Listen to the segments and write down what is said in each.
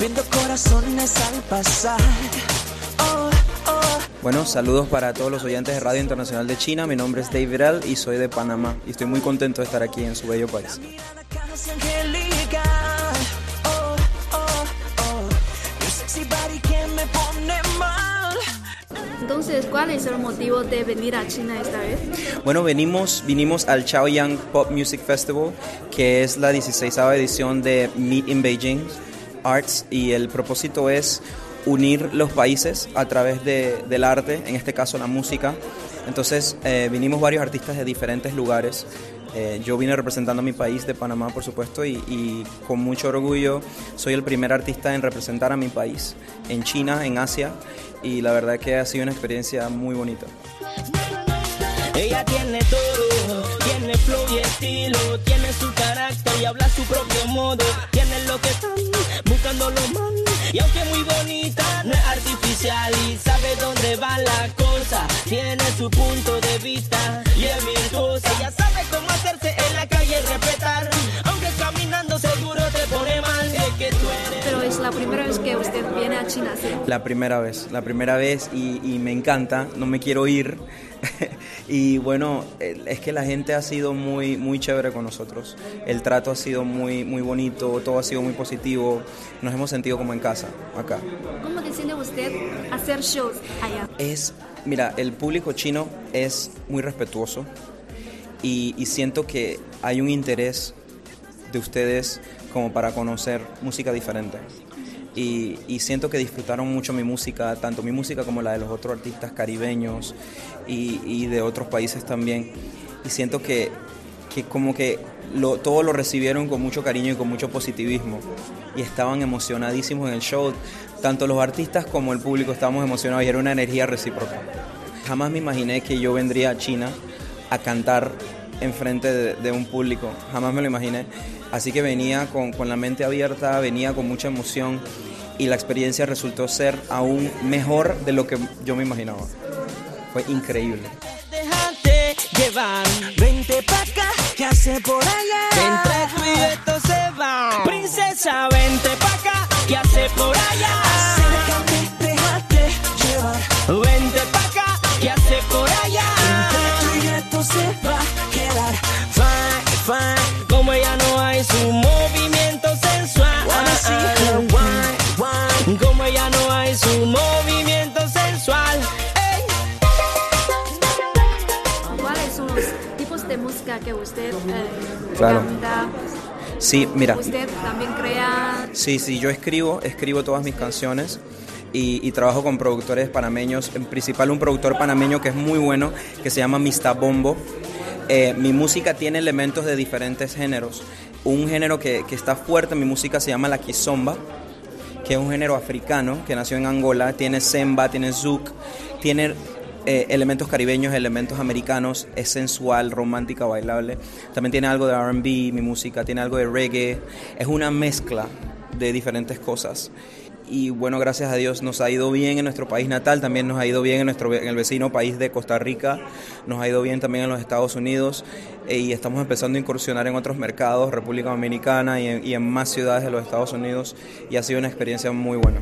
viendo corazones al pasar. Oh, oh. Bueno, saludos para todos los oyentes de Radio Internacional de China. Mi nombre es David Al y soy de Panamá. Y estoy muy contento de estar aquí en su bello país. Oh. Entonces, ¿cuál es el motivo de venir a China esta vez? Bueno, venimos, vinimos al Chaoyang Pop Music Festival, que es la 16 edición de Meet in Beijing Arts, y el propósito es unir los países a través de- del arte, en este caso la música. Entonces, eh, vinimos varios artistas de diferentes lugares. Eh, yo vine representando a mi país de Panamá, por supuesto, y, y con mucho orgullo soy el primer artista en representar a mi país en China, en Asia, y la verdad que ha sido una experiencia muy bonita. Ella tiene todo, tiene flow y estilo, tiene su carácter y habla su propio modo, tiene lo que están buscando los man. Y aunque muy bonita, no es artificial y sabe dónde va la cosa, tiene su punto de vista y es virtuosa. Ella sabe cómo hacerse en la calle y respetar, aunque caminando seguro te pone mal, es que tú eres. Pero es la primera vez que usted viene a China, ¿sí? La primera vez, la primera vez y, y me encanta, no me quiero ir. y bueno, es que la gente ha sido muy, muy chévere con nosotros. El trato ha sido muy, muy bonito, todo ha sido muy positivo. Nos hemos sentido como en casa acá. ¿Cómo decide usted hacer shows allá? Es, mira, el público chino es muy respetuoso y, y siento que hay un interés de ustedes como para conocer música diferente. Y, y siento que disfrutaron mucho mi música, tanto mi música como la de los otros artistas caribeños y, y de otros países también. Y siento que, que como que lo, todo lo recibieron con mucho cariño y con mucho positivismo. Y estaban emocionadísimos en el show. Tanto los artistas como el público estábamos emocionados y era una energía recíproca. Jamás me imaginé que yo vendría a China a cantar enfrente de, de un público. Jamás me lo imaginé. Así que venía con, con la mente abierta, venía con mucha emoción y la experiencia resultó ser aún mejor de lo que yo me imaginaba. Fue increíble. Déjate llevar, Vente pa' acá, ¿qué hace por allá? entre tú y esto se va. Princesa, vente pa' acá, ¿qué hace por allá? Acércate, déjate llevar. Vente pa' acá, ¿qué hace por allá? Entre tú y se va a quedar. Fine, fine, que usted eh, Claro. canta? Sí, mira. ¿Usted también crea? Sí, sí, yo escribo, escribo todas mis canciones y, y trabajo con productores panameños, en principal un productor panameño que es muy bueno, que se llama Mista Bombo. Eh, mi música tiene elementos de diferentes géneros. Un género que, que está fuerte en mi música se llama la kizomba, que es un género africano que nació en Angola, tiene semba, tiene zouk, tiene eh, elementos caribeños, elementos americanos, es sensual, romántica, bailable. También tiene algo de RB, mi música, tiene algo de reggae, es una mezcla de diferentes cosas. Y bueno, gracias a Dios nos ha ido bien en nuestro país natal, también nos ha ido bien en, nuestro, en el vecino país de Costa Rica, nos ha ido bien también en los Estados Unidos eh, y estamos empezando a incursionar en otros mercados, República Dominicana y en, y en más ciudades de los Estados Unidos y ha sido una experiencia muy buena.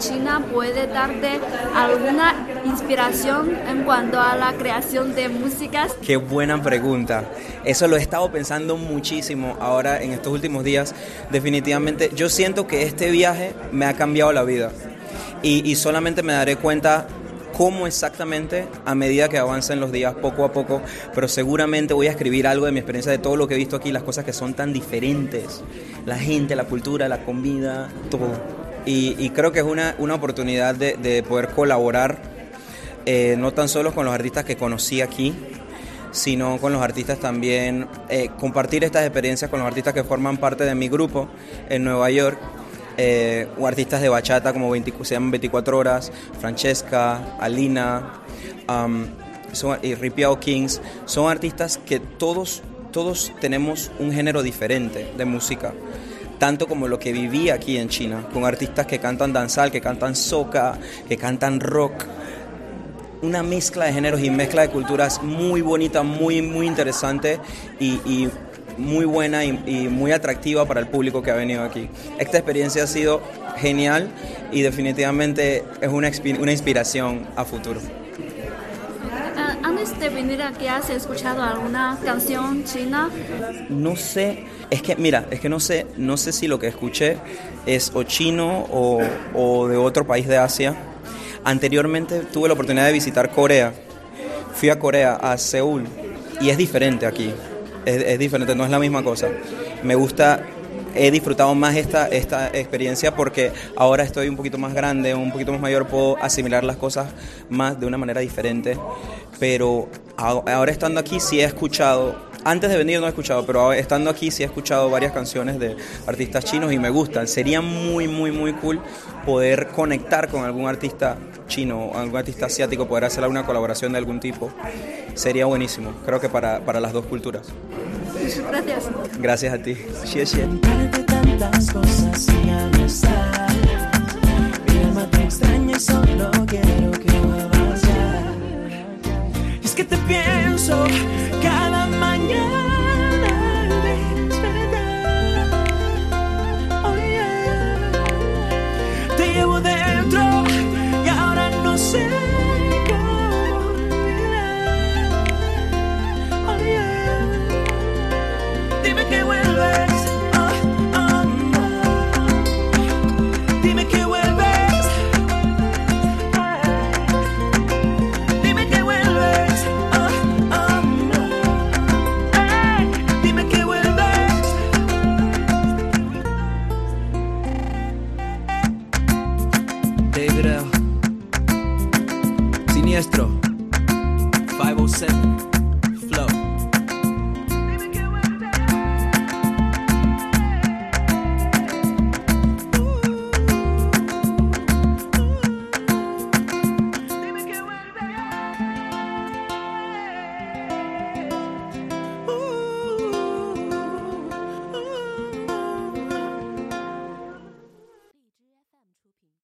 China puede darte alguna inspiración en cuanto a la creación de músicas? Qué buena pregunta. Eso lo he estado pensando muchísimo ahora en estos últimos días. Definitivamente, yo siento que este viaje me ha cambiado la vida. Y, solamente me daré cuenta cómo exactamente a medida que avancen los días, poco a poco. Pero seguramente voy a escribir algo de mi experiencia, de todo lo que he visto aquí, las cosas que son tan diferentes. La gente, la cultura, la comida, todo. Y, creo que es una, una oportunidad de, de poder colaborar eh, no tan solo con los artistas que conocí aquí, sino con los artistas también, eh, compartir estas experiencias con los artistas que forman parte de mi grupo en Nueva York, eh, artistas de bachata como 20 se llaman 24 horas, Francesca, Alina, y Ripiao Kings, son artistas que todos, todos tenemos un género diferente de música. Tanto como lo que viví aquí en China, con artistas que cantan danzal, que cantan soca, que cantan rock. Una mezcla de géneros y mezcla de culturas muy bonita, muy, muy interesante y, muy buena y, muy atractiva para el público que ha venido aquí. Esta experiencia ha sido genial y definitivamente es una inspiración a futuro. De venir aquí, ¿has escuchado alguna canción china? No sé, es que mira, es que no sé, no sé si lo que escuché es o chino o, de otro país de Asia. Anteriormente tuve la oportunidad de visitar Corea. Fui a Corea, a Seúl, y es diferente aquí es, diferente, no es la misma cosa. Me gusta, he disfrutado más esta, esta experiencia porque ahora estoy un poquito más grande, un poquito más mayor, puedo asimilar las cosas más de una manera diferente. Pero ahora estando aquí sí he escuchado antes de venir no he escuchado, pero estando aquí sí he escuchado varias canciones de artistas chinos y me gustan. Sería muy, muy, muy cool poder conectar con algún artista chino, algún artista asiático, poder hacer alguna colaboración de algún tipo. Sería buenísimo, creo que para, para las dos culturas. Gracias. Gracias a ti. Xie, xie. tantas cosas y ya no está. Mi alma te extraña y solo quiero que vuelvas ya. Y es que te pienso Siniestro. 507